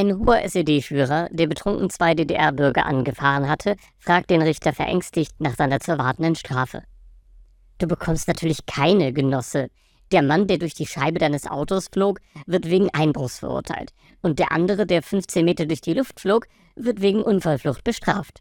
Ein hoher SED-Führer, der betrunken zwei DDR-Bürger angefahren hatte, fragt den Richter verängstigt nach seiner zu erwartenden Strafe. Du bekommst natürlich keine, Genosse. Der Mann, der durch die Scheibe deines Autos flog, wird wegen Einbruchs verurteilt. Und der andere, der 15 Meter durch die Luft flog, wird wegen Unfallflucht bestraft.